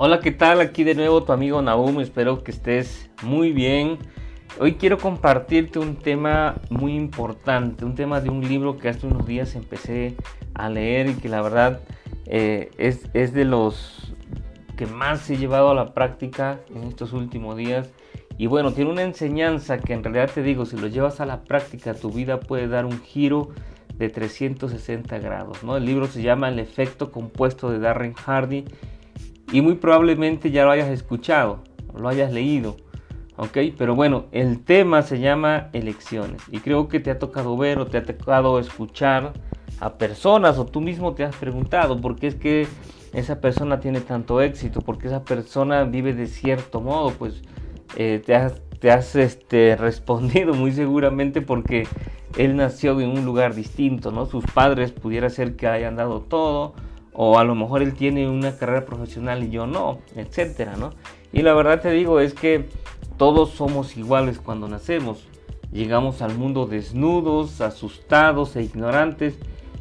Hola, ¿qué tal? Aquí de nuevo tu amigo Naum, espero que estés muy bien. Hoy quiero compartirte un tema muy importante, un tema de un libro que hace unos días empecé a leer y que la verdad eh, es, es de los que más he llevado a la práctica en estos últimos días. Y bueno, tiene una enseñanza que en realidad te digo, si lo llevas a la práctica, tu vida puede dar un giro de 360 grados. ¿no? El libro se llama El efecto compuesto de Darren Hardy y muy probablemente ya lo hayas escuchado, lo hayas leído. ¿ok? Pero bueno, el tema se llama elecciones y creo que te ha tocado ver o te ha tocado escuchar a personas o tú mismo te has preguntado por qué es que esa persona tiene tanto éxito, por qué esa persona vive de cierto modo, pues eh, te has, te has este, respondido muy seguramente porque él nació en un lugar distinto, ¿no? Sus padres pudiera ser que hayan dado todo, o a lo mejor él tiene una carrera profesional y yo no, etcétera, ¿no? Y la verdad te digo es que todos somos iguales cuando nacemos. Llegamos al mundo desnudos, asustados e ignorantes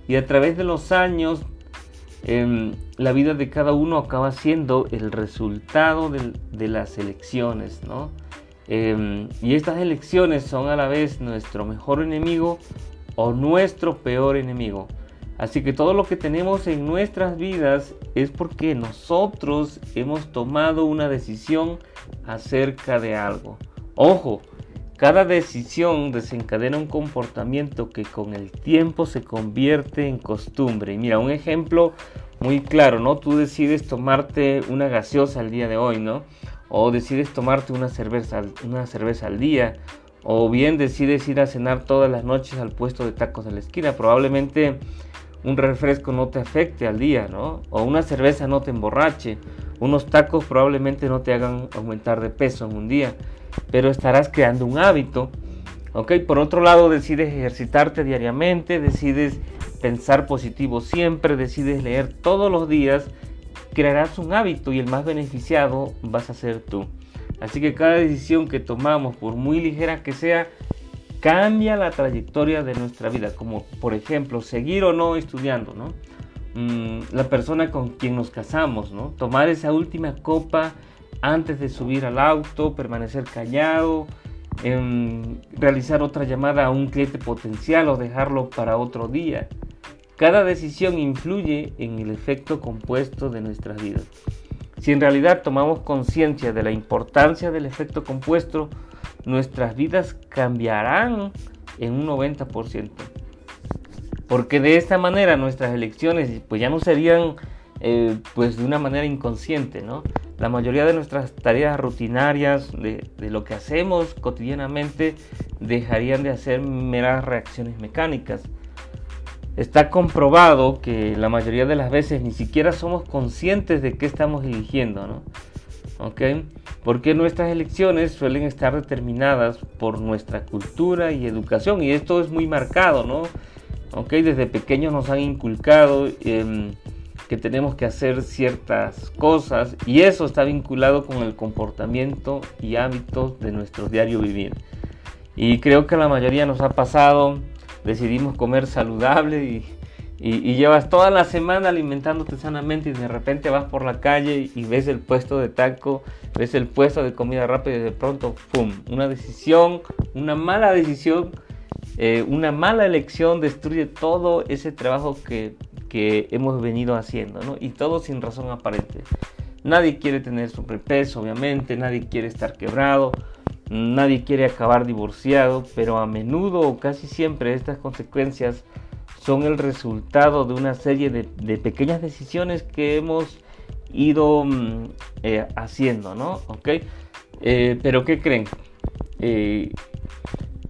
y a través de los años em, la vida de cada uno acaba siendo el resultado de, las elecciones, ¿no? Em, y estas elecciones son a la vez nuestro mejor enemigo o nuestro peor enemigo. Así que todo lo que tenemos en nuestras vidas es porque nosotros hemos tomado una decisión acerca de algo. Ojo, cada decisión desencadena un comportamiento que con el tiempo se convierte en costumbre. Y mira, un ejemplo muy claro, ¿no? Tú decides tomarte una gaseosa al día de hoy, ¿no? O decides tomarte una cerveza, una cerveza al día. O bien decides ir a cenar todas las noches al puesto de tacos de la esquina. Probablemente un refresco no te afecte al día, ¿no? O una cerveza no te emborrache, unos tacos probablemente no te hagan aumentar de peso en un día, pero estarás creando un hábito, ¿ok? Por otro lado, decides ejercitarte diariamente, decides pensar positivo siempre, decides leer todos los días, crearás un hábito y el más beneficiado vas a ser tú. Así que cada decisión que tomamos, por muy ligera que sea, cambia la trayectoria de nuestra vida, como por ejemplo seguir o no estudiando, ¿no? Mm, la persona con quien nos casamos, ¿no? Tomar esa última copa antes de subir al auto, permanecer callado, em, realizar otra llamada a un cliente potencial o dejarlo para otro día. Cada decisión influye en el efecto compuesto de nuestras vidas. Si en realidad tomamos conciencia de la importancia del efecto compuesto, nuestras vidas cambiarán en un 90%. Porque de esta manera nuestras elecciones pues ya no serían eh, pues de una manera inconsciente, ¿no? La mayoría de nuestras tareas rutinarias, de, de lo que hacemos cotidianamente, dejarían de hacer meras reacciones mecánicas. Está comprobado que la mayoría de las veces ni siquiera somos conscientes de qué estamos eligiendo, ¿no? ¿Ok? Porque nuestras elecciones suelen estar determinadas por nuestra cultura y educación y esto es muy marcado, ¿no? ¿Ok? Desde pequeños nos han inculcado em, que tenemos que hacer ciertas cosas y eso está vinculado con el comportamiento y hábitos de nuestro diario vivir. Y creo que a la mayoría nos ha pasado, decidimos comer saludable y y, llevas toda la semana alimentándote sanamente y de repente vas por la calle y ves el puesto de taco, ves el puesto de comida rápida y de pronto, ¡pum! Una decisión, una mala decisión, eh, una mala elección destruye todo ese trabajo que, que hemos venido haciendo, ¿no? Y todo sin razón aparente. Nadie quiere tener sobrepeso, obviamente, nadie quiere estar quebrado, nadie quiere acabar divorciado, pero a menudo o casi siempre estas consecuencias son el resultado de una serie de, pequeñas decisiones que hemos ido mm, eh, haciendo, ¿no? ¿Ok? Eh, pero ¿qué creen? Eh,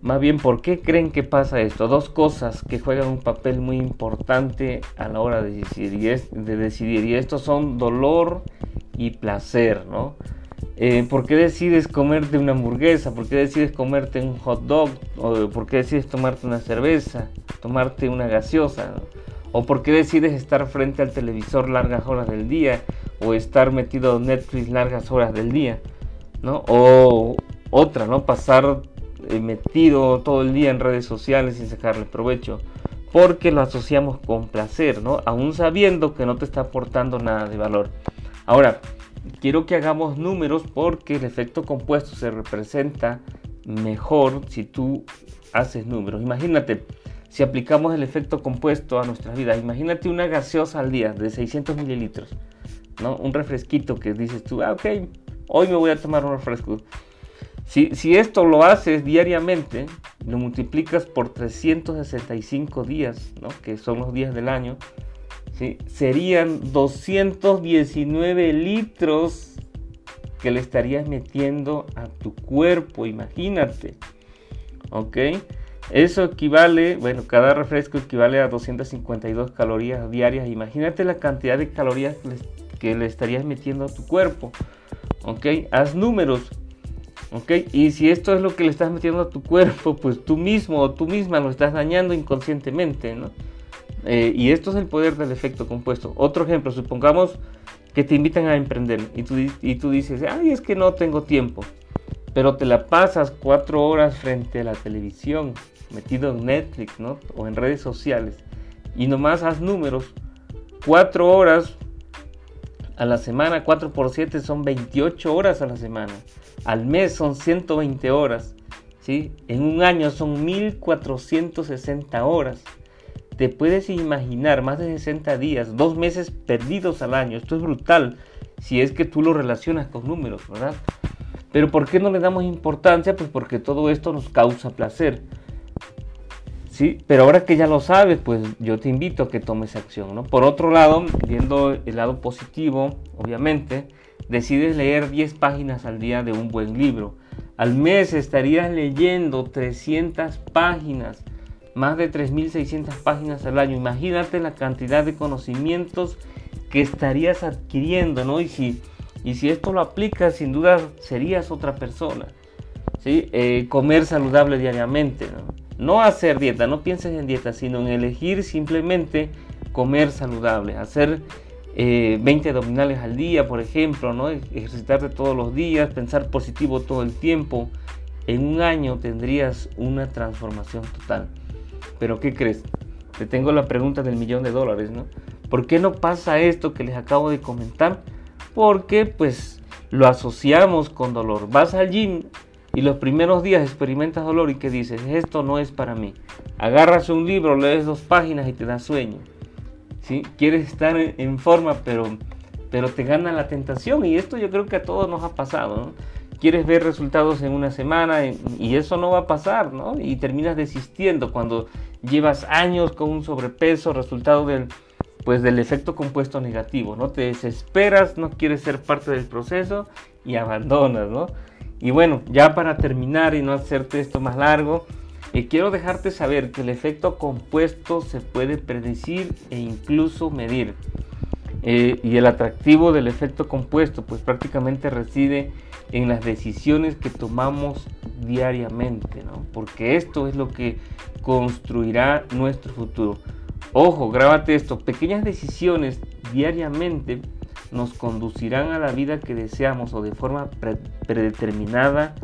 más bien, ¿por qué creen que pasa esto? Dos cosas que juegan un papel muy importante a la hora de decidir, de decidir y estos son dolor y placer, ¿no? Eh, ¿Por qué decides comerte una hamburguesa? ¿Por qué decides comerte un hot dog? ¿O ¿Por qué decides tomarte una cerveza? ¿Tomarte una gaseosa? ¿O por qué decides estar frente al televisor largas horas del día? ¿O estar metido en Netflix largas horas del día? ¿no? O otra, ¿no? Pasar eh, metido todo el día en redes sociales sin sacarle provecho. Porque lo asociamos con placer, ¿no? Aún sabiendo que no te está aportando nada de valor. Ahora, quiero que hagamos números porque el efecto compuesto se representa mejor si tú haces números. Imagínate, si aplicamos el efecto compuesto a nuestras vidas, imagínate una gaseosa al día de 600 mililitros, ¿no? Un refresquito que dices tú, ah, ok, hoy me voy a tomar un refresco. Si, si esto lo haces diariamente, lo multiplicas por 365 días, ¿no? que son los días del año, serían 219 litros que le estarías metiendo a tu cuerpo, imagínate. ¿Ok? Eso equivale, bueno, cada refresco equivale a 252 calorías diarias. Imagínate la cantidad de calorías que le, estarías metiendo a tu cuerpo. ¿Ok? Haz números. ¿Ok? Y si esto es lo que le estás metiendo a tu cuerpo, pues tú mismo o tú misma lo estás dañando inconscientemente, ¿no? Eh, y esto es el poder del efecto compuesto. Otro ejemplo, supongamos que te invitan a emprender y tú, y tú dices, ay, es que no tengo tiempo, pero te la pasas cuatro horas frente a la televisión, metido en Netflix, ¿no? O en redes sociales, y nomás haz números, cuatro horas a la semana, 4 por 7 son 28 horas a la semana, al mes son 120 horas, ¿sí? En un año son 1460 horas. Te puedes imaginar más de 60 días, dos meses perdidos al año. Esto es brutal si es que tú lo relacionas con números, ¿verdad? Pero ¿por qué no le damos importancia? Pues porque todo esto nos causa placer. Sí, pero ahora que ya lo sabes, pues yo te invito a que tomes acción, ¿no? Por otro lado, viendo el lado positivo, obviamente, decides leer 10 páginas al día de un buen libro. Al mes estarías leyendo 300 páginas más de 3.600 páginas al año. Imagínate la cantidad de conocimientos que estarías adquiriendo, ¿no? Y si, y si esto lo aplicas, sin duda serías otra persona. ¿sí? Eh, comer saludable diariamente, ¿no? No hacer dieta, no pienses en dieta, sino en elegir simplemente comer saludable, hacer 20 eh, abdominales al día, por ejemplo, ¿no? ejercitarte todos los días, pensar positivo todo el tiempo. En un año tendrías una transformación total. Pero ¿qué crees? Te tengo la pregunta del millón de dólares, ¿no? ¿Por qué no pasa esto que les acabo de comentar? Porque pues lo asociamos con dolor. Vas al gym y los primeros días experimentas dolor y que dices, esto no es para mí. Agarras un libro, lees dos páginas y te da sueño. ¿Sí? Quieres estar en forma, pero, pero te gana la tentación y esto yo creo que a todos nos ha pasado. ¿no? Quieres ver resultados en una semana y eso no va a pasar, ¿no? Y terminas desistiendo cuando llevas años con un sobrepeso, resultado del, pues, del efecto compuesto negativo, ¿no? Te desesperas, no quieres ser parte del proceso y abandonas, ¿no? Y bueno, ya para terminar y no hacerte esto más largo, eh, quiero dejarte saber que el efecto compuesto se puede predecir e incluso medir. Eh, y el atractivo del efecto compuesto pues prácticamente reside en las decisiones que tomamos diariamente, ¿no? porque esto es lo que construirá nuestro futuro. Ojo, grábate esto, pequeñas decisiones diariamente nos conducirán a la vida que deseamos o de forma predeterminada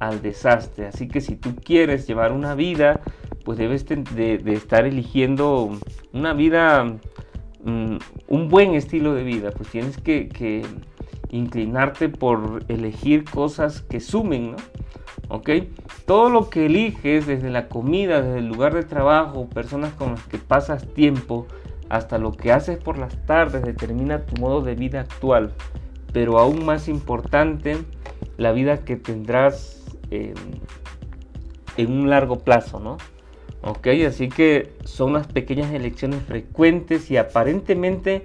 al desastre. Así que si tú quieres llevar una vida, pues debes de, estar eligiendo una vida, mm, un buen estilo de vida, pues tienes que inclinarte por elegir cosas que sumen, ¿no? ¿Ok? Todo lo que eliges, desde la comida, desde el lugar de trabajo, personas con las que pasas tiempo, hasta lo que haces por las tardes, determina tu modo de vida actual. Pero aún más importante, la vida que tendrás en un largo plazo, ¿no? Ok, así que son las pequeñas elecciones frecuentes y aparentemente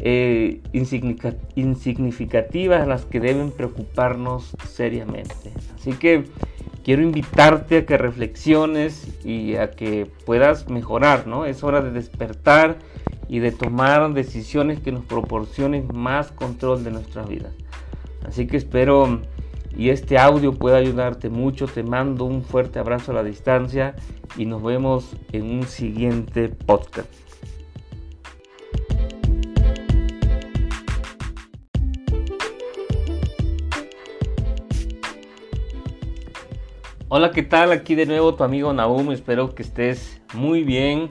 eh, insignificativas las que deben preocuparnos seriamente. Así que quiero invitarte a que reflexiones y a que puedas mejorar, ¿no? Es hora de despertar y de tomar decisiones que nos proporcionen más control de nuestras vidas. Así que espero y este audio pueda ayudarte mucho. Te mando un fuerte abrazo a la distancia y nos vemos en un siguiente podcast. Hola, ¿qué tal? Aquí de nuevo tu amigo Nahum, espero que estés muy bien.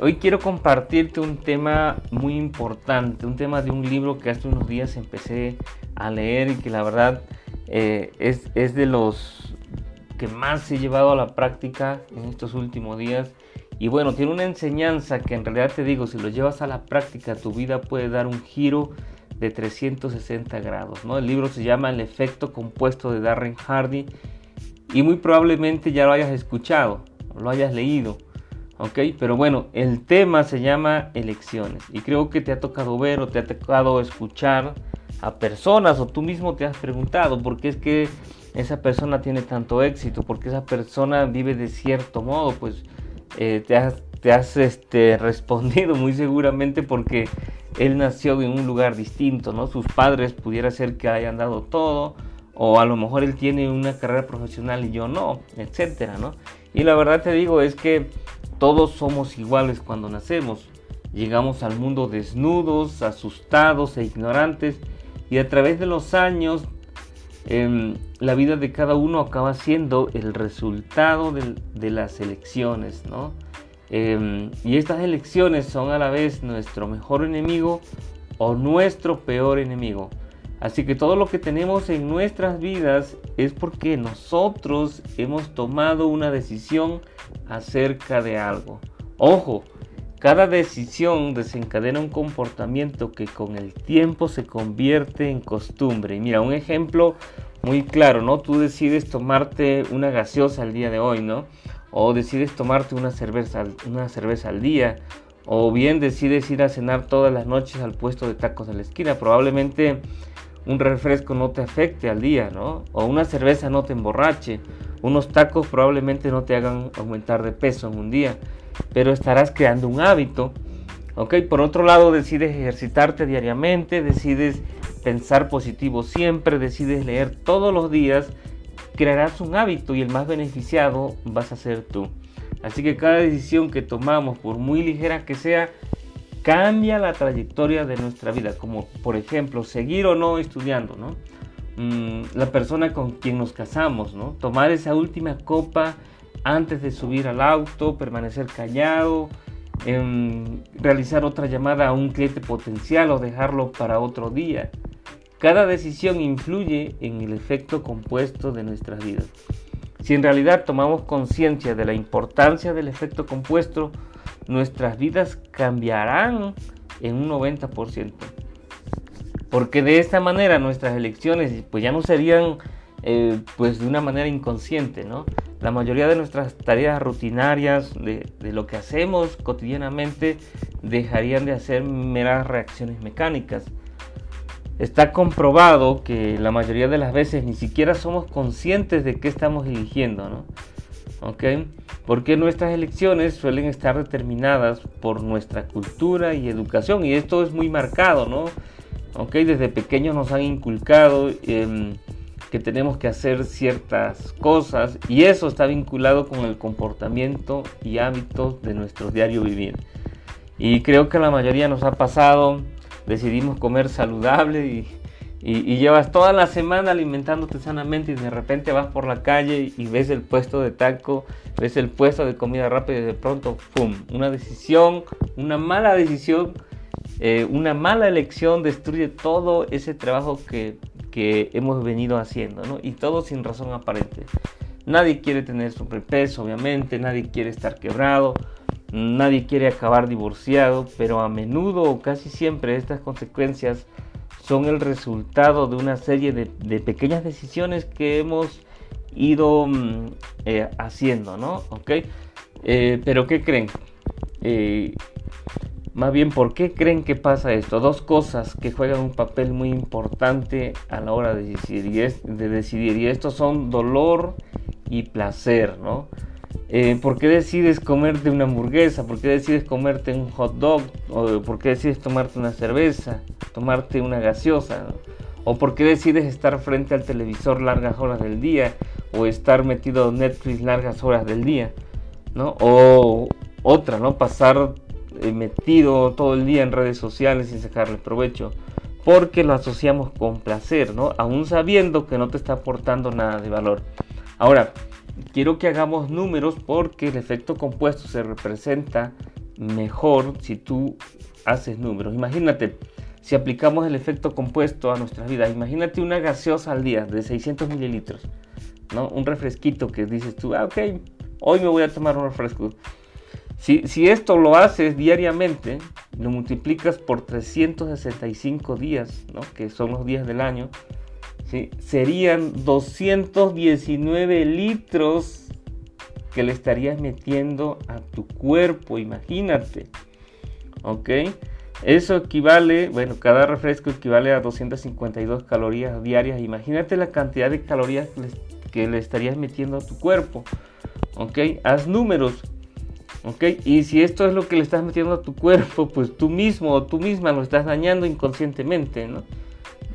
Hoy quiero compartirte un tema muy importante, un tema de un libro que hace unos días empecé a leer y que la verdad eh, es, es de los que más he llevado a la práctica en estos últimos días. Y bueno, tiene una enseñanza que en realidad te digo, si lo llevas a la práctica, tu vida puede dar un giro de 360 grados. ¿no? El libro se llama El efecto compuesto de Darren Hardy y muy probablemente ya lo hayas escuchado, lo hayas leído. ¿ok? Pero bueno, el tema se llama elecciones y creo que te ha tocado ver o te ha tocado escuchar a personas o tú mismo te has preguntado por qué es que esa persona tiene tanto éxito, por qué esa persona vive de cierto modo, pues eh, te has, te has este, respondido muy seguramente porque él nació en un lugar distinto, ¿no? Sus padres pudiera ser que hayan dado todo, o a lo mejor él tiene una carrera profesional y yo no, etcétera, ¿no? Y la verdad te digo es que todos somos iguales cuando nacemos. Llegamos al mundo desnudos, asustados e ignorantes y a través de los años em, la vida de cada uno acaba siendo el resultado de, las elecciones, ¿no? Em, y estas elecciones son a la vez nuestro mejor enemigo o nuestro peor enemigo. Así que todo lo que tenemos en nuestras vidas es porque nosotros hemos tomado una decisión acerca de algo. Ojo, cada decisión desencadena un comportamiento que con el tiempo se convierte en costumbre. mira, un ejemplo muy claro, ¿no? Tú decides tomarte una gaseosa el día de hoy, ¿no? O decides tomarte una cerveza, una cerveza al día. O bien decides ir a cenar todas las noches al puesto de tacos de la esquina. Probablemente un refresco no te afecte al día, ¿no? O una cerveza no te emborrache. Unos tacos probablemente no te hagan aumentar de peso en un día, pero estarás creando un hábito. ¿Ok? Por otro lado, decides ejercitarte diariamente, decides pensar positivo siempre, decides leer todos los días, crearás un hábito y el más beneficiado vas a ser tú. Así que cada decisión que tomamos, por muy ligera que sea, cambia la trayectoria de nuestra vida, como por ejemplo seguir o no estudiando, ¿no? Mm, la persona con quien nos casamos, ¿no? Tomar esa última copa antes de subir al auto, permanecer callado, em, realizar otra llamada a un cliente potencial o dejarlo para otro día. Cada decisión influye en el efecto compuesto de nuestras vidas. Si en realidad tomamos conciencia de la importancia del efecto compuesto, nuestras vidas cambiarán en un 90%. Porque de esta manera nuestras elecciones pues ya no serían eh, pues de una manera inconsciente, ¿no? La mayoría de nuestras tareas rutinarias, de, de lo que hacemos cotidianamente, dejarían de hacer meras reacciones mecánicas. Está comprobado que la mayoría de las veces ni siquiera somos conscientes de qué estamos eligiendo, ¿no? ¿Ok? Porque nuestras elecciones suelen estar determinadas por nuestra cultura y educación y esto es muy marcado, ¿no? ¿Ok? Desde pequeños nos han inculcado em, que tenemos que hacer ciertas cosas y eso está vinculado con el comportamiento y hábitos de nuestro diario vivir. Y creo que a la mayoría nos ha pasado, decidimos comer saludable y y, llevas toda la semana alimentándote sanamente y de repente vas por la calle y ves el puesto de taco, ves el puesto de comida rápida y de pronto, ¡pum! Una decisión, una mala decisión, eh, una mala elección destruye todo ese trabajo que, que hemos venido haciendo, ¿no? Y todo sin razón aparente. Nadie quiere tener sobrepeso, obviamente, nadie quiere estar quebrado, nadie quiere acabar divorciado, pero a menudo o casi siempre estas consecuencias son el resultado de una serie de, pequeñas decisiones que hemos ido mm, eh, haciendo, ¿no? ¿Ok? Eh, pero ¿qué creen? Eh, más bien, ¿por qué creen que pasa esto? Dos cosas que juegan un papel muy importante a la hora de decidir, y de decidir, y estos son dolor y placer, ¿no? Eh, ¿Por qué decides comerte una hamburguesa? ¿Por qué decides comerte un hot dog? ¿O por qué decides tomarte una cerveza? ¿Tomarte una gaseosa? ¿O por qué decides estar frente al televisor largas horas del día? ¿O estar metido en Netflix largas horas del día? ¿No? O otra, ¿no? Pasar eh, metido todo el día en redes sociales sin sacarle provecho. Porque lo asociamos con placer, ¿no? Aún sabiendo que no te está aportando nada de valor. Ahora, quiero que hagamos números porque el efecto compuesto se representa mejor si tú haces números. Imagínate, si aplicamos el efecto compuesto a nuestras vidas, imagínate una gaseosa al día de 600 mililitros, ¿no? Un refresquito que dices tú, ah, ok, hoy me voy a tomar un refresco. Si, si esto lo haces diariamente, lo multiplicas por 365 días, ¿no? que son los días del año, serían 219 litros que le estarías metiendo a tu cuerpo, imagínate. ¿Ok? Eso equivale, bueno, cada refresco equivale a 252 calorías diarias. Imagínate la cantidad de calorías que le, estarías metiendo a tu cuerpo. ¿Ok? Haz números. ¿Ok? Y si esto es lo que le estás metiendo a tu cuerpo, pues tú mismo o tú misma lo estás dañando inconscientemente, ¿no?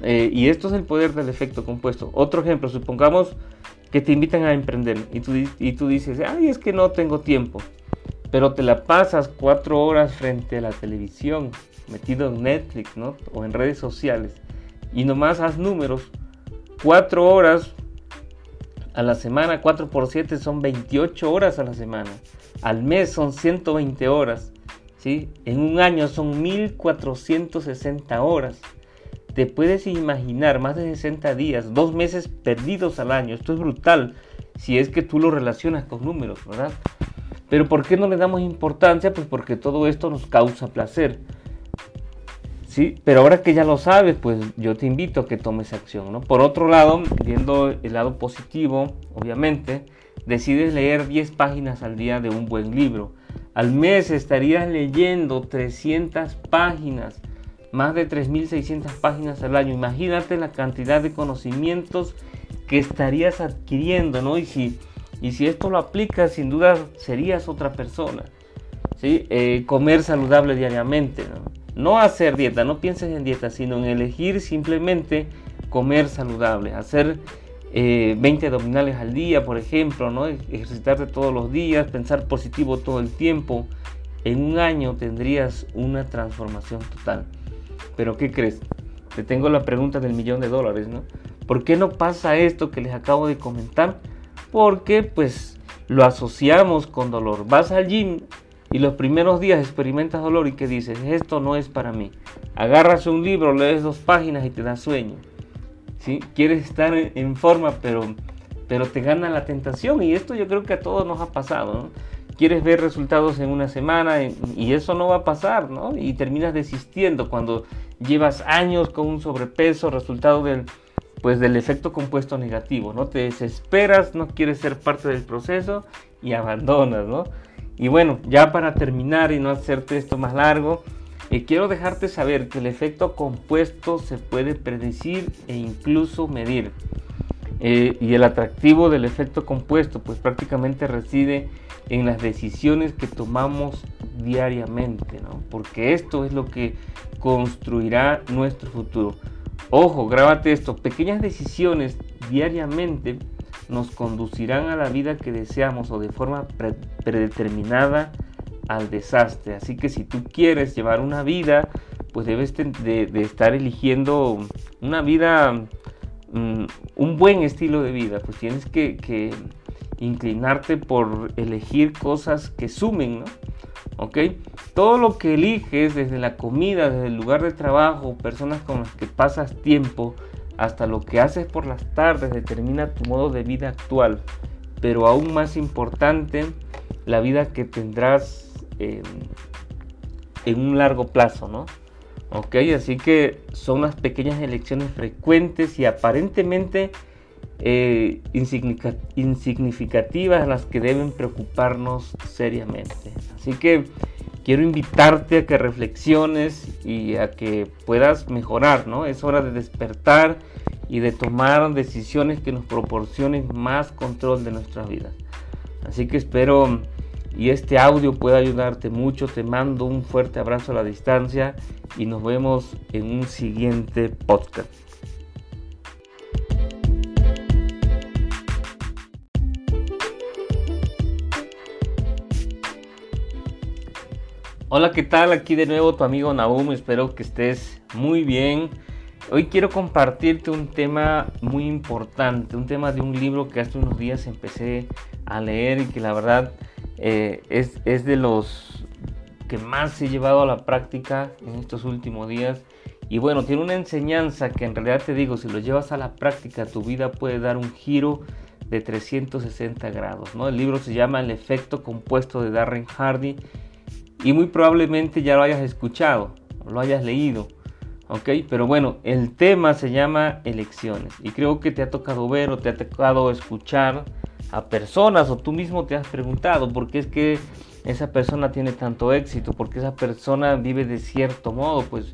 Eh, y esto es el poder del efecto compuesto. Otro ejemplo, supongamos que te invitan a emprender y tú, y tú dices, ay, es que no tengo tiempo, pero te la pasas cuatro horas frente a la televisión, metido en Netflix ¿no? o en redes sociales y nomás haz números, cuatro horas a la semana, 4 por 7 son 28 horas a la semana, al mes son 120 horas, ¿sí? en un año son 1460 horas. Te puedes imaginar más de 60 días, dos meses perdidos al año. Esto es brutal si es que tú lo relacionas con números, ¿verdad? Pero ¿por qué no le damos importancia? Pues porque todo esto nos causa placer. Sí, pero ahora que ya lo sabes, pues yo te invito a que tomes acción, ¿no? Por otro lado, viendo el lado positivo, obviamente, decides leer 10 páginas al día de un buen libro. Al mes estarías leyendo 300 páginas más de 3.600 páginas al año. Imagínate la cantidad de conocimientos que estarías adquiriendo, ¿no? Y si, y si esto lo aplicas, sin duda serías otra persona. ¿sí? Eh, comer saludable diariamente, ¿no? No hacer dieta, no pienses en dieta, sino en elegir simplemente comer saludable, hacer 20 eh, abdominales al día, por ejemplo, ¿no? ejercitarte todos los días, pensar positivo todo el tiempo. En un año tendrías una transformación total. Pero ¿qué crees? Te tengo la pregunta del millón de dólares, ¿no? ¿Por qué no pasa esto que les acabo de comentar? Porque pues lo asociamos con dolor. Vas al gym y los primeros días experimentas dolor y que dices, esto no es para mí. Agarras un libro, lees dos páginas y te da sueño. ¿Sí? Quieres estar en forma, pero, pero te gana la tentación y esto yo creo que a todos nos ha pasado. ¿no? quieres ver resultados en una semana y eso no va a pasar, ¿no? Y terminas desistiendo cuando llevas años con un sobrepeso, resultado del, pues, del efecto compuesto negativo, ¿no? Te desesperas, no quieres ser parte del proceso y abandonas, ¿no? Y bueno, ya para terminar y no hacerte esto más largo, eh, quiero dejarte saber que el efecto compuesto se puede predecir e incluso medir. Eh, y el atractivo del efecto compuesto pues prácticamente reside en las decisiones que tomamos diariamente, ¿no? porque esto es lo que construirá nuestro futuro. Ojo, grábate esto, pequeñas decisiones diariamente nos conducirán a la vida que deseamos o de forma predeterminada al desastre. Así que si tú quieres llevar una vida, pues debes de, estar eligiendo una vida, mm, un buen estilo de vida, pues tienes que, inclinarte por elegir cosas que sumen, ¿no? ¿Ok? Todo lo que eliges, desde la comida, desde el lugar de trabajo, personas con las que pasas tiempo, hasta lo que haces por las tardes, determina tu modo de vida actual. Pero aún más importante, la vida que tendrás en un largo plazo, ¿no? Ok, así que son las pequeñas elecciones frecuentes y aparentemente eh, insignificativas las que deben preocuparnos seriamente. Así que quiero invitarte a que reflexiones y a que puedas mejorar, ¿no? Es hora de despertar y de tomar decisiones que nos proporcionen más control de nuestras vidas. Así que espero y este audio pueda ayudarte mucho. Te mando un fuerte abrazo a la distancia y nos vemos en un siguiente podcast. Hola, ¿qué tal? Aquí de nuevo tu amigo Nahum, espero que estés muy bien. Hoy quiero compartirte un tema muy importante, un tema de un libro que hace unos días empecé a leer y que la verdad eh, es, de los que más he llevado a la práctica en estos últimos días. Y bueno, tiene una enseñanza que en realidad te digo, si lo llevas a la práctica, tu vida puede dar un giro de 360 grados. ¿no? El libro se llama El efecto compuesto de Darren Hardy y muy probablemente ya lo hayas escuchado, lo hayas leído. ¿ok? Pero bueno, el tema se llama elecciones y creo que te ha tocado ver o te ha tocado escuchar a personas o tú mismo te has preguntado por qué es que esa persona tiene tanto éxito, por qué esa persona vive de cierto modo, pues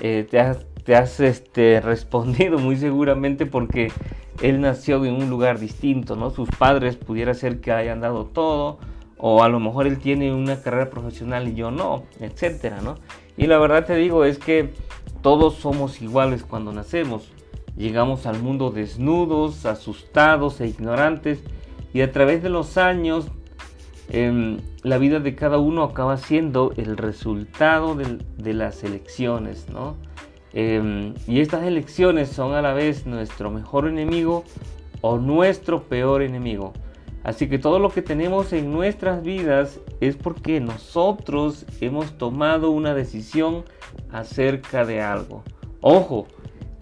eh, te has, te has este, respondido muy seguramente porque él nació en un lugar distinto, ¿no? Sus padres pudiera ser que hayan dado todo, o a lo mejor él tiene una carrera profesional y yo no, etcétera, ¿no? Y la verdad te digo es que todos somos iguales cuando nacemos. Llegamos al mundo desnudos, asustados e ignorantes, y a través de los años em, la vida de cada uno acaba siendo el resultado de, las elecciones, ¿no? Em, y estas elecciones son a la vez nuestro mejor enemigo o nuestro peor enemigo. Así que todo lo que tenemos en nuestras vidas es porque nosotros hemos tomado una decisión acerca de algo. Ojo,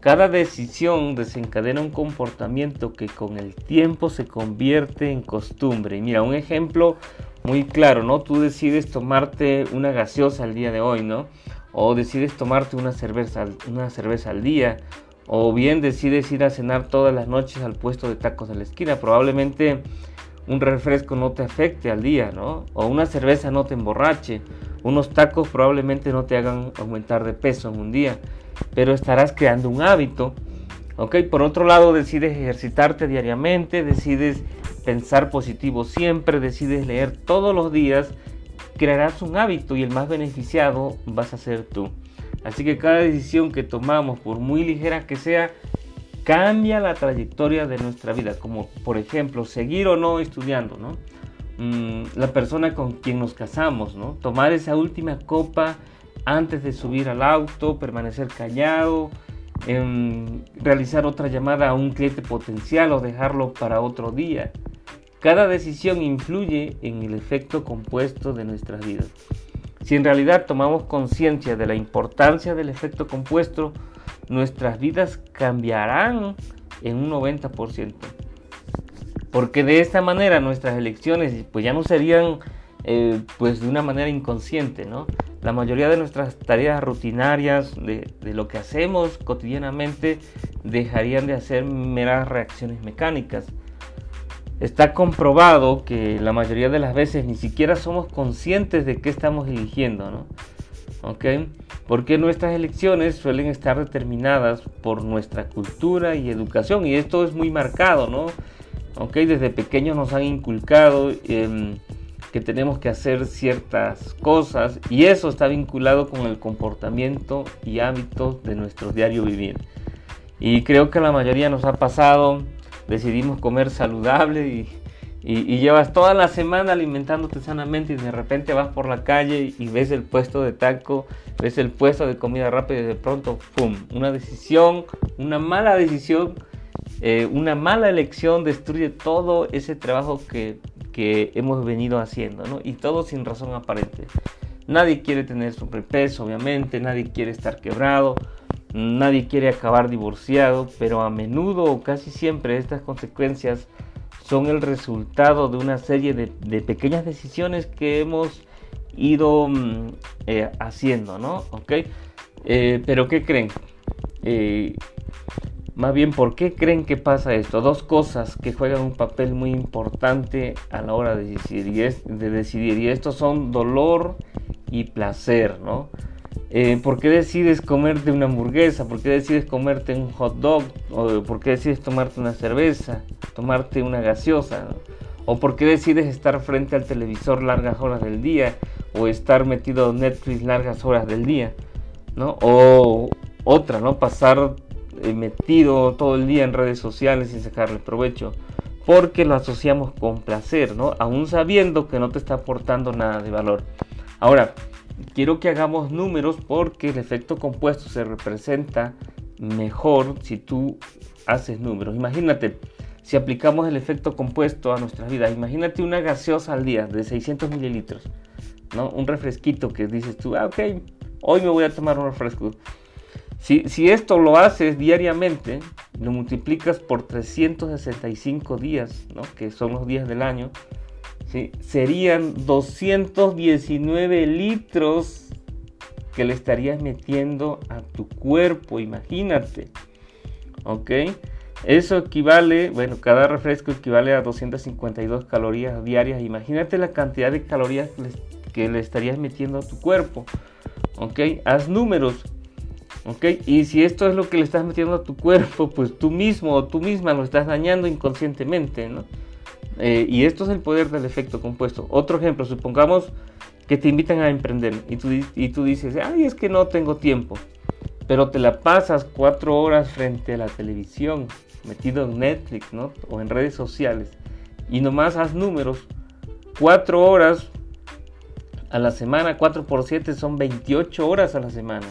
cada decisión desencadena un comportamiento que con el tiempo se convierte en costumbre. Mira, un ejemplo muy claro, ¿no? Tú decides tomarte una gaseosa al día de hoy, ¿no? O decides tomarte una cerveza, una cerveza al día. O bien decides ir a cenar todas las noches al puesto de tacos de la esquina. Probablemente un refresco no te afecte al día, ¿no? O una cerveza no te emborrache. Unos tacos probablemente no te hagan aumentar de peso en un día pero estarás creando un hábito. ¿ok? Por otro lado, decides ejercitarte diariamente, decides pensar positivo siempre, decides leer todos los días, crearás un hábito y el más beneficiado vas a ser tú. Así que cada decisión que tomamos, por muy ligera que sea, cambia la trayectoria de nuestra vida, como por ejemplo seguir o no estudiando, ¿no? Mm, la persona con quien nos casamos, ¿no? Tomar esa última copa antes de subir al auto, permanecer callado, em, realizar otra llamada a un cliente potencial o dejarlo para otro día. Cada decisión influye en el efecto compuesto de nuestras vidas. Si en realidad tomamos conciencia de la importancia del efecto compuesto, nuestras vidas cambiarán en un 90%. Porque de esta manera nuestras elecciones pues ya no serían eh, pues de una manera inconsciente, ¿no? La mayoría de nuestras tareas rutinarias, de, lo que hacemos cotidianamente, dejarían de hacer meras reacciones mecánicas. Está comprobado que la mayoría de las veces ni siquiera somos conscientes de qué estamos eligiendo, ¿no? ¿Ok? Porque nuestras elecciones suelen estar determinadas por nuestra cultura y educación y esto es muy marcado, ¿no? ¿Ok? Desde pequeños nos han inculcado... Eh, que tenemos que hacer ciertas cosas y eso está vinculado con el comportamiento y hábitos de nuestro diario vivir. Y creo que la mayoría nos ha pasado, decidimos comer saludable y, y, llevas toda la semana alimentándote sanamente y de repente vas por la calle y ves el puesto de taco, ves el puesto de comida rápida y de pronto, ¡pum! Una decisión, una mala decisión, eh, una mala elección destruye todo ese trabajo que hemos venido haciendo, ¿no? Y todo sin razón aparente. Nadie quiere tener sobrepeso, obviamente, nadie quiere estar quebrado, nadie quiere acabar divorciado, pero a menudo o casi siempre estas consecuencias son el resultado de una serie de, pequeñas decisiones que hemos ido mm, eh, haciendo, ¿no? ¿Ok? Eh, pero ¿qué creen? Eh, más bien, ¿por qué creen que pasa esto? Dos cosas que juegan un papel muy importante a la hora de decidir, de decidir y estos son dolor y placer, ¿no? Eh, ¿Por qué decides comerte una hamburguesa? ¿Por qué decides comerte un hot dog? ¿O ¿Por qué decides tomarte una cerveza? ¿Tomarte una gaseosa? ¿O por qué decides estar frente al televisor largas horas del día? ¿O estar metido en Netflix largas horas del día? ¿No? O otra, ¿no? Pasar metido todo el día en redes sociales sin sacarle provecho, porque lo asociamos con placer, ¿no? Aún sabiendo que no te está aportando nada de valor. Ahora, quiero que hagamos números porque el efecto compuesto se representa mejor si tú haces números. Imagínate, si aplicamos el efecto compuesto a nuestras vidas, imagínate una gaseosa al día de 600 mililitros. ¿no? Un refresquito que dices tú, ah, ok, hoy me voy a tomar un refresco. Si, esto lo haces diariamente, lo multiplicas por 365 días, ¿no? que son los días del año, serían 219 litros que le estarías metiendo a tu cuerpo, imagínate. ¿Ok? Eso equivale, bueno, cada refresco equivale a 252 calorías diarias. Imagínate la cantidad de calorías que le, estarías metiendo a tu cuerpo. ¿Ok? Haz números. ¿Ok? Y si esto es lo que le estás metiendo a tu cuerpo, pues tú mismo o tú misma lo estás dañando inconscientemente, ¿no? Eh, y esto es el poder del efecto compuesto. Otro ejemplo, supongamos que te invitan a emprender y tú, y tú dices, ay, es que no tengo tiempo, pero te la pasas cuatro horas frente a la televisión, metido en Netflix, ¿no? O en redes sociales, y nomás haz números, cuatro horas a la semana, 4 por 7 son 28 horas a la semana,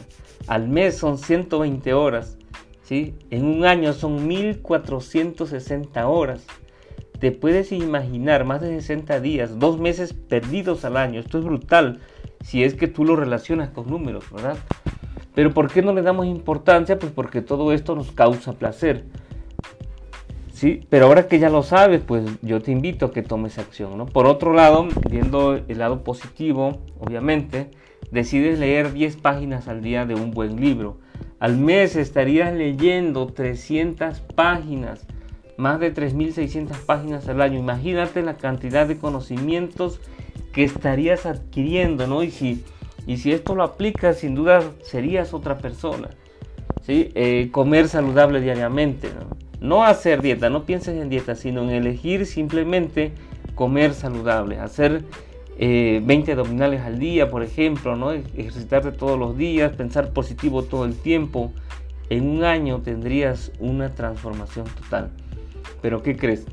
al mes son 120 horas, ¿sí? En un año son 1460 horas. Te puedes imaginar más de 60 días, dos meses perdidos al año. Esto es brutal si es que tú lo relacionas con números, ¿verdad? Pero ¿por qué no le damos importancia? Pues porque todo esto nos causa placer. ¿Sí? Pero ahora que ya lo sabes, pues yo te invito a que tomes acción, ¿no? Por otro lado, viendo el lado positivo, obviamente, decides leer 10 páginas al día de un buen libro. Al mes estarías leyendo 300 páginas más de 3.600 páginas al año. Imagínate la cantidad de conocimientos que estarías adquiriendo, ¿no? Y si, y si esto lo aplicas, sin duda serías otra persona. ¿sí? Eh, comer saludable diariamente. No hacer dieta, no pienses en dieta, sino en elegir simplemente comer saludable, hacer 20 eh, abdominales al día, por ejemplo, ¿no? ejercitarte todos los días, pensar positivo todo el tiempo. En un año tendrías una transformación total. Pero ¿qué crees?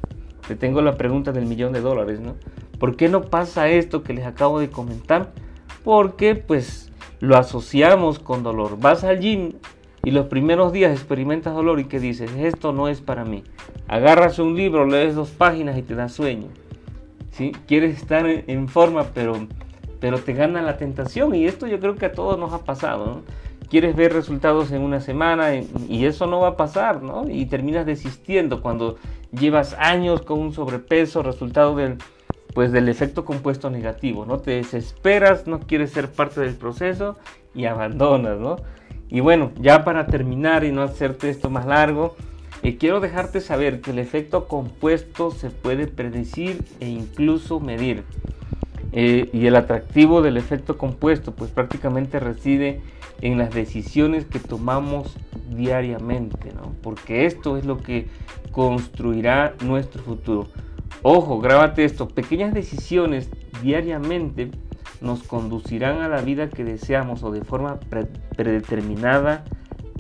Te tengo la pregunta del millón de dólares, ¿no? ¿Por qué no pasa esto que les acabo de comentar? Porque pues lo asociamos con dolor. Vas al gym y los primeros días experimentas dolor y que dices, esto no es para mí. Agarras un libro, lees dos páginas y te da sueño. ¿Sí? Quieres estar en forma, pero, pero te gana la tentación y esto yo creo que a todos nos ha pasado. quieres ver resultados en una semana y eso no va a pasar, ¿no? Y terminas desistiendo cuando llevas años con un sobrepeso, resultado del, pues, del efecto compuesto negativo, ¿no? Te desesperas, no quieres ser parte del proceso y abandonas, ¿no? Y bueno, ya para terminar y no hacerte esto más largo, eh, quiero dejarte saber que el efecto compuesto se puede predecir e incluso medir. Eh, y el atractivo del efecto compuesto pues prácticamente reside en las decisiones que tomamos diariamente, ¿no? porque esto es lo que construirá nuestro futuro. Ojo, grábate esto, pequeñas decisiones diariamente nos conducirán a la vida que deseamos o de forma predeterminada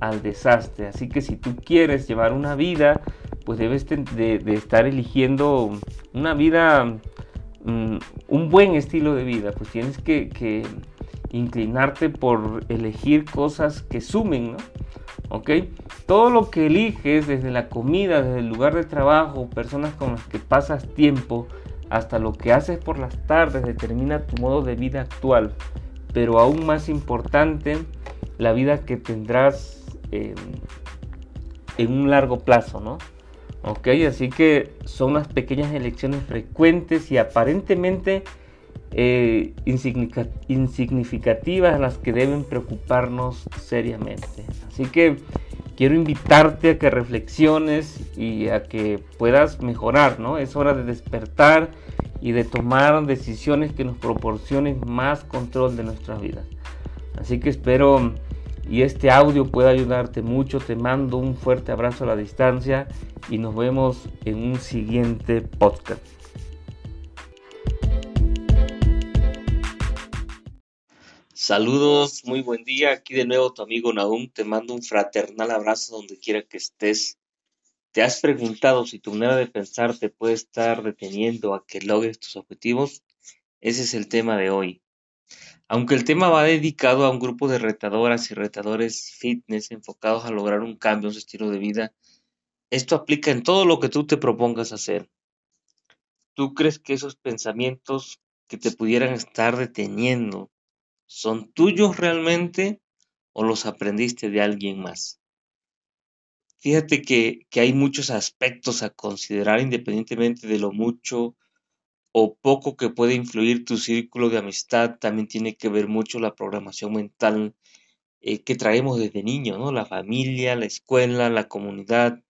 al desastre. Así que si tú quieres llevar una vida, pues debes de estar eligiendo una vida Mm, un buen estilo de vida, pues tienes que, inclinarte por elegir cosas que sumen, ¿no? ¿Ok? Todo lo que eliges, desde la comida, desde el lugar de trabajo, personas con las que pasas tiempo, hasta lo que haces por las tardes, determina tu modo de vida actual. Pero aún más importante, la vida que tendrás en un largo plazo, ¿no? Ok, así que son las pequeñas elecciones frecuentes y aparentemente eh, insignificativas las que deben preocuparnos seriamente. Así que quiero invitarte a que reflexiones y a que puedas mejorar, ¿no? Es hora de despertar y de tomar decisiones que nos proporcionen más control de nuestras vidas. Así que espero y este audio puede ayudarte mucho. Te mando un fuerte abrazo a la distancia y nos vemos en un siguiente podcast. Saludos, muy buen día. Aquí de nuevo tu amigo Nahum. Te mando un fraternal abrazo donde quiera que estés. ¿Te has preguntado si tu manera de pensar te puede estar deteniendo a que logres tus objetivos? Ese es el tema de hoy. Aunque el tema va dedicado a un grupo de retadoras y retadores fitness enfocados a lograr un cambio en su estilo de vida, esto aplica en todo lo que tú te propongas hacer. ¿Tú crees que esos pensamientos que te pudieran estar deteniendo, ¿son tuyos realmente o los aprendiste de alguien más? Fíjate que, que hay muchos aspectos a considerar independientemente de lo mucho o poco que puede influir tu círculo de amistad, también tiene que ver mucho la programación mental eh, que traemos desde niño, ¿no? La familia, la escuela, la comunidad.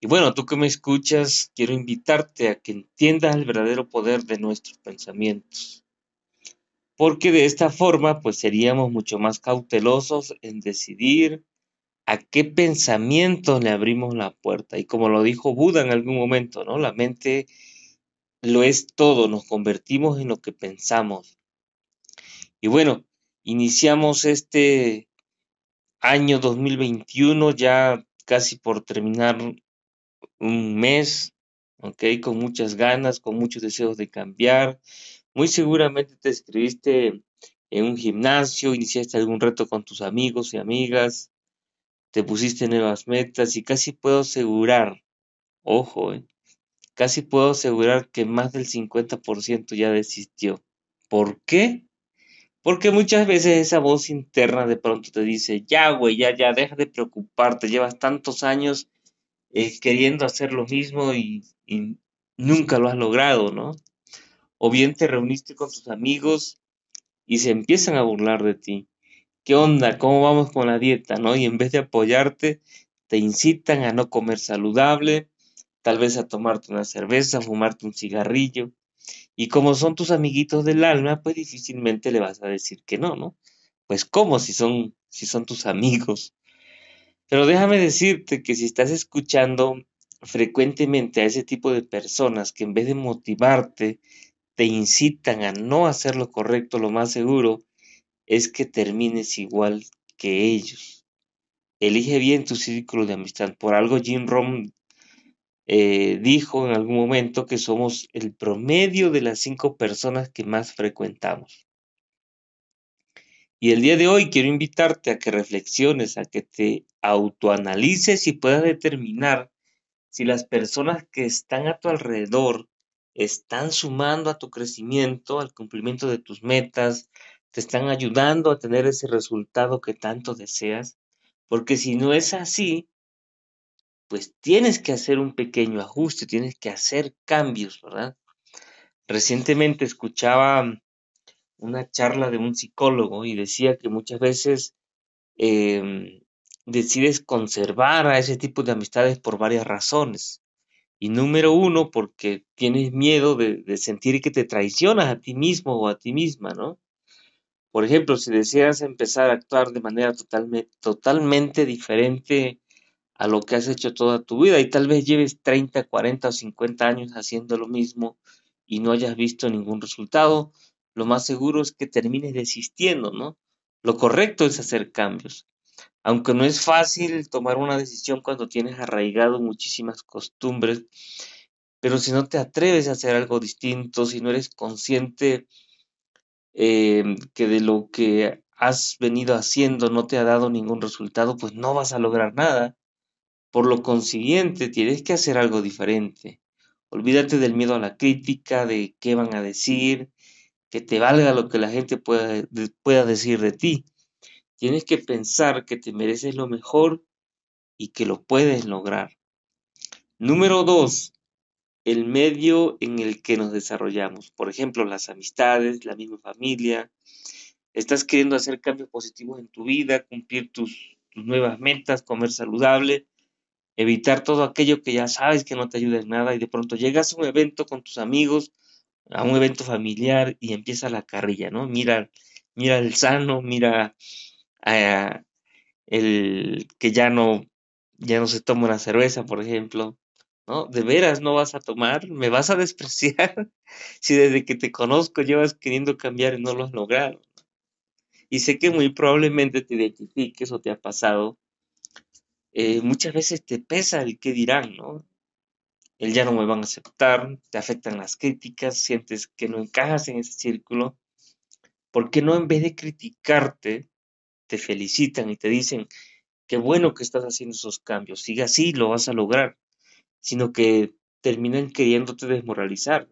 Y bueno, tú que me escuchas, quiero invitarte a que entiendas el verdadero poder de nuestros pensamientos. Porque de esta forma, pues seríamos mucho más cautelosos en decidir a qué pensamientos le abrimos la puerta. Y como lo dijo Buda en algún momento, ¿no? La mente lo es todo, nos convertimos en lo que pensamos. Y bueno, iniciamos este año 2021 ya casi por terminar un mes, ¿ok? Con muchas ganas, con muchos deseos de cambiar. Muy seguramente te escribiste en un gimnasio, iniciaste algún reto con tus amigos y amigas, te pusiste nuevas metas y casi puedo asegurar, ojo, ¿eh? casi puedo asegurar que más del 50% ya desistió. ¿Por qué? Porque muchas veces esa voz interna de pronto te dice, ya, güey, ya, ya, deja de preocuparte, llevas tantos años eh, queriendo hacer lo mismo y, y nunca lo has logrado, ¿no? O bien te reuniste con tus amigos y se empiezan a burlar de ti. ¿Qué onda? ¿Cómo vamos con la dieta? ¿No? Y en vez de apoyarte, te incitan a no comer saludable, tal vez a tomarte una cerveza, a fumarte un cigarrillo. Y como son tus amiguitos del alma, pues difícilmente le vas a decir que no, ¿no? Pues cómo si son, si son tus amigos. Pero déjame decirte que si estás escuchando frecuentemente a ese tipo de personas que en vez de motivarte, te incitan a no hacer lo correcto, lo más seguro es que termines igual que ellos. Elige bien tu círculo de amistad. Por algo Jim Rom eh, dijo en algún momento que somos el promedio de las cinco personas que más frecuentamos. Y el día de hoy quiero invitarte a que reflexiones, a que te autoanalices y puedas determinar si las personas que están a tu alrededor están sumando a tu crecimiento, al cumplimiento de tus metas, te están ayudando a tener ese resultado que tanto deseas. Porque si no es así, pues tienes que hacer un pequeño ajuste, tienes que hacer cambios, ¿verdad? Recientemente escuchaba una charla de un psicólogo y decía que muchas veces em, decides conservar a ese tipo de amistades por varias razones. Y número uno, porque tienes miedo de, sentir que te traicionas a ti mismo o a ti misma, ¿no? Por ejemplo, si deseas empezar a actuar de manera totalmente, totalmente diferente a lo que has hecho toda tu vida y tal vez lleves 30, 40 o 50 años haciendo lo mismo y no hayas visto ningún resultado, lo más seguro es que termines desistiendo, ¿no? Lo correcto es hacer cambios. Aunque no es fácil tomar una decisión cuando tienes arraigado muchísimas costumbres, pero si no te atreves a hacer algo distinto, si no eres consciente eh, que de lo que has venido haciendo no te ha dado ningún resultado, pues no vas a lograr nada. Por lo consiguiente, tienes que hacer algo diferente. Olvídate del miedo a la crítica, de qué van a decir, que te valga lo que la gente pueda, pueda decir de ti. Tienes que pensar que te mereces lo mejor y que lo puedes lograr. Número dos, el medio en el que nos desarrollamos. Por ejemplo, las amistades, la misma familia. Estás queriendo hacer cambios positivos en tu vida, cumplir tus, nuevas metas, comer saludable evitar todo aquello que ya sabes que no te ayuda en nada y de pronto llegas a un evento con tus amigos, a un evento familiar y empieza la carrilla, ¿no? Mira, mira el sano, mira el que ya no, ya no se toma una cerveza, por ejemplo, ¿no? ¿De veras no vas a tomar? ¿Me vas a despreciar? si desde que te conozco llevas queriendo cambiar y no lo has logrado. Y sé que muy probablemente te identifiques o te ha pasado eh, muchas veces te pesa el qué dirán, ¿no? El ya no me van a aceptar, te afectan las críticas, sientes que no encajas en ese círculo. ¿Por qué no en vez de criticarte, te felicitan y te dicen, qué bueno que estás haciendo esos cambios, sigue así, lo vas a lograr, sino que terminan queriéndote desmoralizar.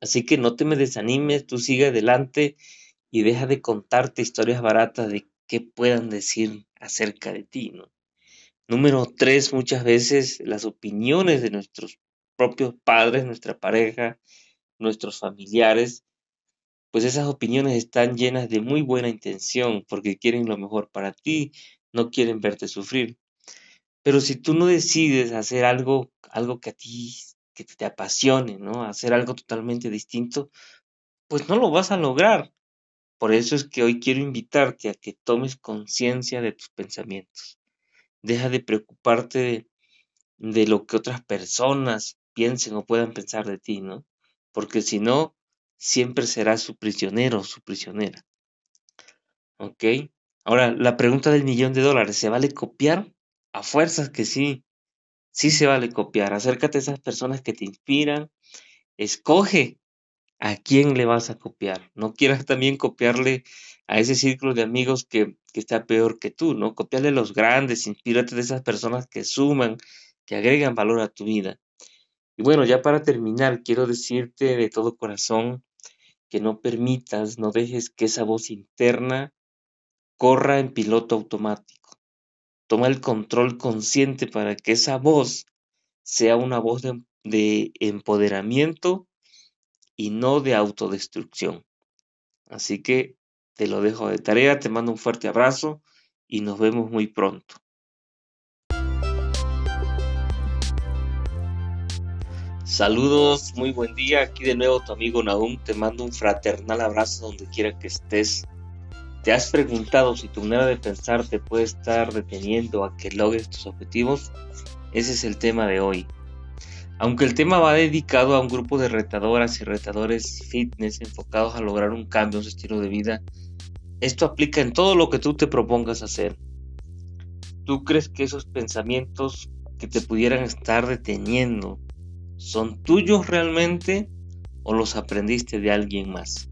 Así que no te me desanimes, tú sigue adelante y deja de contarte historias baratas de qué puedan decir acerca de ti, ¿no? Número tres, muchas veces las opiniones de nuestros propios padres, nuestra pareja, nuestros familiares, pues esas opiniones están llenas de muy buena intención porque quieren lo mejor para ti, no quieren verte sufrir. Pero si tú no decides hacer algo, algo que a ti que te apasione, ¿no? Hacer algo totalmente distinto, pues no lo vas a lograr. Por eso es que hoy quiero invitarte a que tomes conciencia de tus pensamientos. Deja de preocuparte de, lo que otras personas piensen o puedan pensar de ti, ¿no? Porque si no, siempre serás su prisionero o su prisionera. ¿Ok? Ahora, la pregunta del millón de dólares, ¿se vale copiar? A fuerzas que sí, sí se vale copiar. Acércate a esas personas que te inspiran. Escoge a quién le vas a copiar. No quieras también copiarle a ese círculo de amigos que, que está peor que tú, ¿no? Copiarle a los grandes, inspírate de esas personas que suman, que agregan valor a tu vida. Y bueno, ya para terminar, quiero decirte de todo corazón que no permitas, no dejes que esa voz interna corra en piloto automático. Toma el control consciente para que esa voz sea una voz de, empoderamiento y no de autodestrucción. Así que te lo dejo de tarea, te mando un fuerte abrazo y nos vemos muy pronto. Saludos, muy buen día. Aquí de nuevo tu amigo Nahum. Te mando un fraternal abrazo donde quiera que estés. ¿Te has preguntado si tu manera de pensar te puede estar deteniendo a que logres tus objetivos? Ese es el tema de hoy. Aunque el tema va dedicado a un grupo de retadoras y retadores fitness enfocados a lograr un cambio en su estilo de vida, esto aplica en todo lo que tú te propongas hacer. ¿Tú crees que esos pensamientos que te pudieran estar deteniendo son tuyos realmente o los aprendiste de alguien más?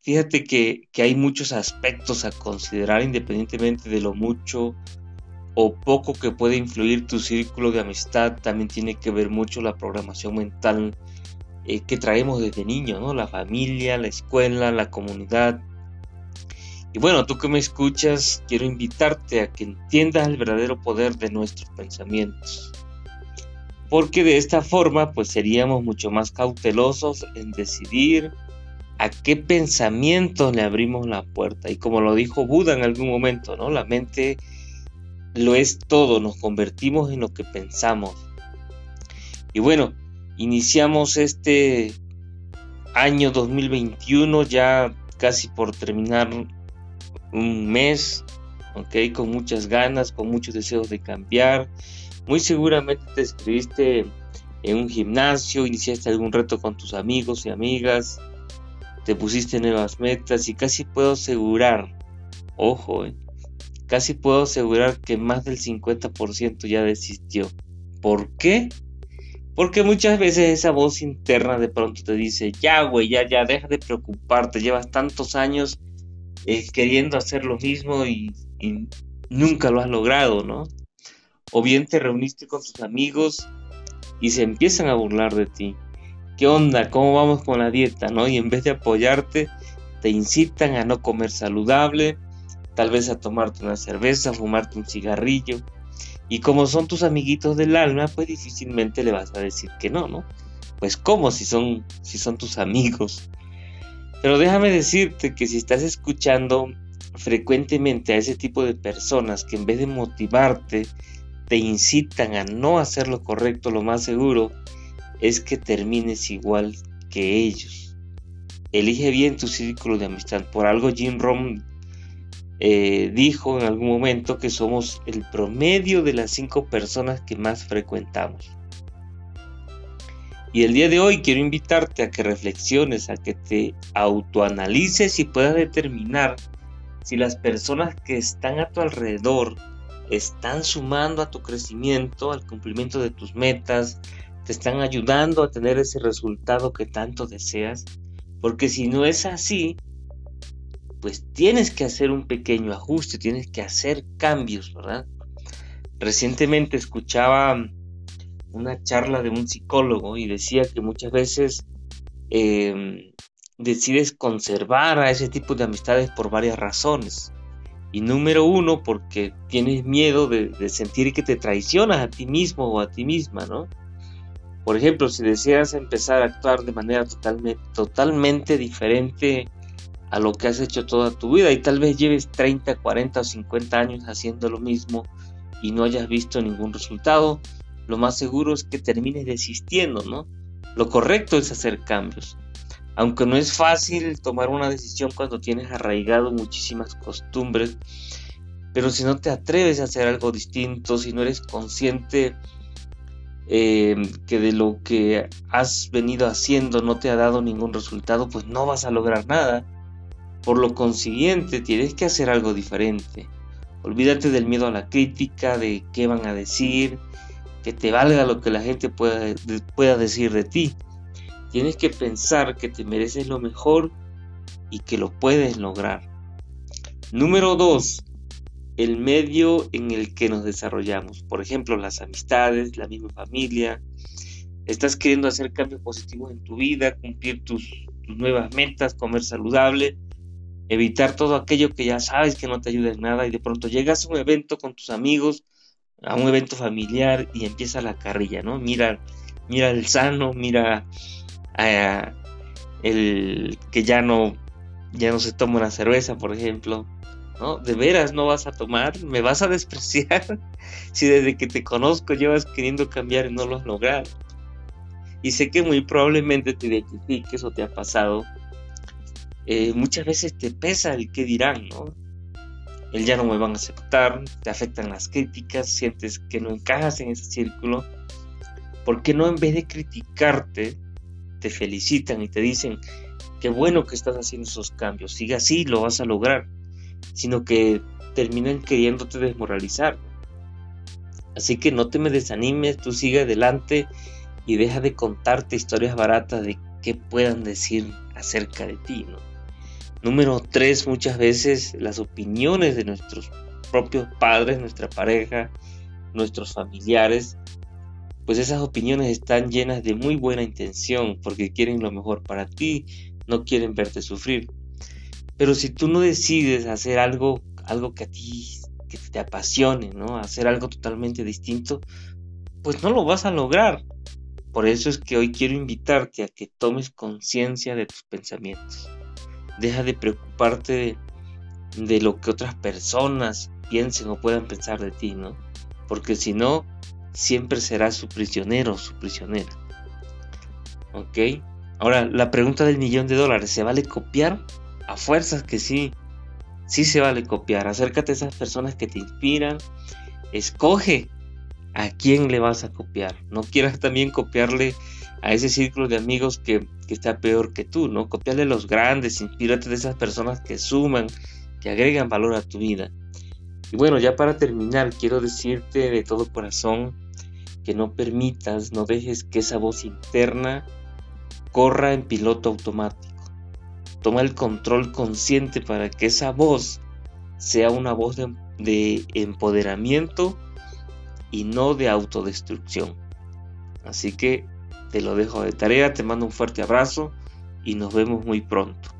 Fíjate que, hay muchos aspectos a considerar independientemente de lo mucho o poco que puede influir tu círculo de amistad. También tiene que ver mucho la programación mental eh, que traemos desde niño, ¿no? La familia, la escuela, la comunidad. Y bueno, tú que me escuchas, quiero invitarte a que entiendas el verdadero poder de nuestros pensamientos. Porque de esta forma, pues seríamos mucho más cautelosos en decidir, a qué pensamientos le abrimos la puerta. Y como lo dijo Buda en algún momento, ¿no? La mente lo es todo, nos convertimos en lo que pensamos. Y bueno, iniciamos este año 2021 ya casi por terminar un mes, ¿ok? Con muchas ganas, con muchos deseos de cambiar. Muy seguramente te escribiste en un gimnasio, iniciaste algún reto con tus amigos y amigas, te pusiste nuevas metas y casi puedo asegurar, ojo, eh, casi puedo asegurar que más del 50% ya desistió. ¿Por qué? Porque muchas veces esa voz interna de pronto te dice, ya güey, ya, ya, deja de preocuparte, llevas tantos años eh, queriendo hacer lo mismo y, y nunca lo has logrado, ¿no? O bien te reuniste con tus amigos y se empiezan a burlar de ti. ¿qué onda? ¿Cómo vamos con la dieta? ¿no? Y en vez de apoyarte, te incitan a no comer saludable, tal vez a tomarte una cerveza, a fumarte un cigarrillo. Y como son tus amiguitos del alma, pues difícilmente le vas a decir que no, ¿no? Pues cómo si son, si son tus amigos. Pero déjame decirte que si estás escuchando frecuentemente a ese tipo de personas que en vez de motivarte, te incitan a no hacer lo correcto, lo más seguro, es que termines igual que ellos. Elige bien tu círculo de amistad. Por algo Jim Rom eh, dijo en algún momento que somos el promedio de las cinco personas que más frecuentamos. Y el día de hoy quiero invitarte a que reflexiones, a que te autoanalices y puedas determinar si las personas que están a tu alrededor están sumando a tu crecimiento, al cumplimiento de tus metas, te están ayudando a tener ese resultado que tanto deseas. Porque si no es así, pues tienes que hacer un pequeño ajuste, tienes que hacer cambios, ¿verdad? Recientemente escuchaba una charla de un psicólogo y decía que muchas veces em, decides conservar a ese tipo de amistades por varias razones. Y número uno, porque tienes miedo de, sentir que te traicionas a ti mismo o a ti misma, ¿no? Por ejemplo, si deseas empezar a actuar de manera totalmente, totalmente diferente a lo que has hecho toda tu vida y tal vez lleves 30, 40 o 50 años haciendo lo mismo y no hayas visto ningún resultado, lo más seguro es que termines desistiendo, ¿no? Lo correcto es hacer cambios. Aunque no es fácil tomar una decisión cuando tienes arraigado muchísimas costumbres, pero si no te atreves a hacer algo distinto, si no eres consciente eh, que de lo que has venido haciendo no te ha dado ningún resultado, pues no vas a lograr nada. Por lo consiguiente, tienes que hacer algo diferente. Olvídate del miedo a la crítica, de qué van a decir, que te valga lo que la gente pueda decir de ti. Tienes que pensar que te mereces lo mejor y que lo puedes lograr. Número 2. El medio en el que nos desarrollamos. Por ejemplo, las amistades, la misma familia. Estás queriendo hacer cambios positivos en tu vida, cumplir tus, tus nuevas metas, comer saludable, evitar todo aquello que ya sabes que no te ayuda en nada y de pronto llegas a un evento con tus amigos, a un evento familiar y empieza la carrilla, ¿no? Mira, mira el sano, mira el que ya no, ya no se toma una cerveza, por ejemplo. ¿No? ¿De veras no vas a tomar? ¿Me vas a despreciar? si desde que te conozco llevas queriendo cambiar y no lo has logrado. Y sé que muy probablemente te identifiques o te ha pasado. Eh, muchas veces te pesa el que dirán, ¿no? El ya no me van a aceptar, te afectan las críticas, sientes que no encajas en ese círculo. ¿Por qué no en vez de criticarte, te felicitan y te dicen, qué bueno que estás haciendo esos cambios, sigue así, lo vas a lograr, sino que terminan queriéndote desmoralizar. Así que no te me desanimes, tú sigue adelante y deja de contarte historias baratas de qué puedan decir acerca de ti. Número tres, muchas veces las opiniones de nuestros propios padres, nuestra pareja, nuestros familiares, pues esas opiniones están llenas de muy buena intención porque quieren lo mejor para ti, no quieren verte sufrir. Pero si tú no decides hacer algo, algo que a ti que te apasione, ¿no? Hacer algo totalmente distinto, pues no lo vas a lograr. Por eso es que hoy quiero invitarte a que tomes conciencia de tus pensamientos. Deja de preocuparte de, de, lo que otras personas piensen o puedan pensar de ti, ¿no? Porque si no, siempre será su prisionero su prisionera. ¿Ok? Ahora, la pregunta del millón de dólares, ¿se vale copiar? A fuerzas que sí, sí se vale copiar. Acércate a esas personas que te inspiran. Escoge a quién le vas a copiar. No quieras también copiarle a ese círculo de amigos que, que está peor que tú, ¿no? Copiarle a los grandes, inspírate de esas personas que suman, que agregan valor a tu vida. Y bueno, ya para terminar, quiero decirte de todo corazón que no permitas, no dejes que esa voz interna corra en piloto automático. Toma el control consciente para que esa voz sea una voz de, de empoderamiento y no de autodestrucción. Así que te lo dejo de tarea, te mando un fuerte abrazo y nos vemos muy pronto.